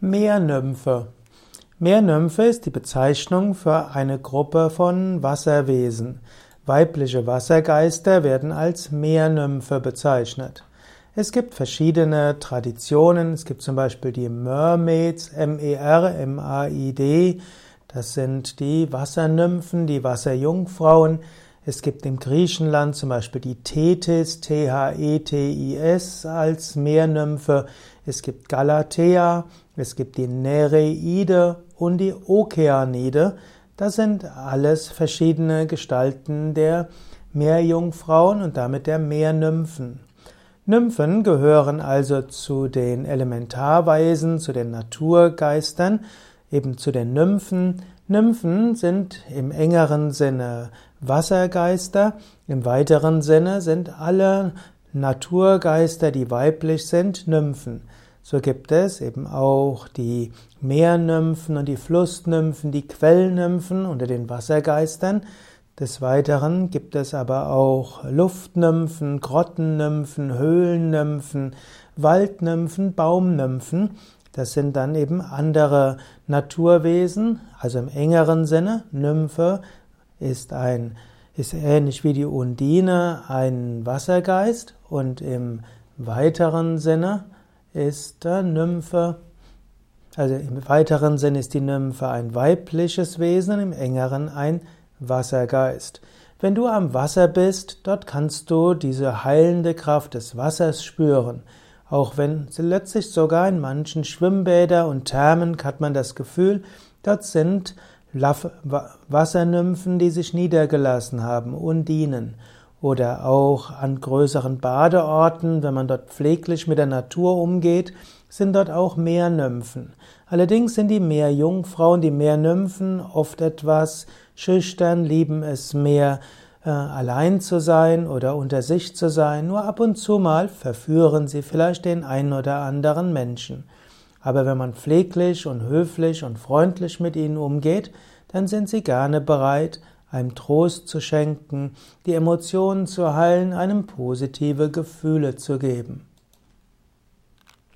Meernymphe. Meernymphe ist die Bezeichnung für eine Gruppe von Wasserwesen. Weibliche Wassergeister werden als Meernymphe bezeichnet. Es gibt verschiedene Traditionen. Es gibt zum Beispiel die Mermaids, M-E-R-M-A-I-D. Das sind die Wassernymphen, die Wasserjungfrauen. Es gibt in Griechenland zum Beispiel die Tethys, T-H-E-T-I-S als Meernymphe. Es gibt Galatea, es gibt die Nereide und die Okeanide. Das sind alles verschiedene Gestalten der Meerjungfrauen und damit der Meernymphen. Nymphen gehören also zu den Elementarweisen, zu den Naturgeistern, eben zu den Nymphen. Nymphen sind im engeren Sinne Wassergeister, im weiteren Sinne sind alle Naturgeister, die weiblich sind, Nymphen. So gibt es eben auch die Meernymphen und die Flussnymphen, die Quellnymphen unter den Wassergeistern. Des Weiteren gibt es aber auch Luftnymphen, Grottennymphen, Höhlennymphen, Waldnymphen, Baumnymphen. Das sind dann eben andere Naturwesen, also im engeren Sinne. Nymphe ist ein, ist ähnlich wie die Undine ein Wassergeist und im weiteren Sinne ist der Nymphe, also im weiteren Sinn ist die Nymphe ein weibliches Wesen, im engeren ein Wassergeist. Wenn du am Wasser bist, dort kannst du diese heilende Kraft des Wassers spüren. Auch wenn letztlich sogar in manchen Schwimmbäder und Thermen hat man das Gefühl, dort sind Wassernymphen, die sich niedergelassen haben, Undinen oder auch an größeren Badeorten, wenn man dort pfleglich mit der Natur umgeht, sind dort auch Meernymphen. Allerdings sind die Meerjungfrauen, die Meernymphen oft etwas schüchtern, lieben es mehr äh, allein zu sein oder unter sich zu sein. Nur ab und zu mal verführen sie vielleicht den einen oder anderen Menschen. Aber wenn man pfleglich und höflich und freundlich mit ihnen umgeht, dann sind sie gerne bereit, einem Trost zu schenken, die Emotionen zu heilen, einem positive Gefühle zu geben.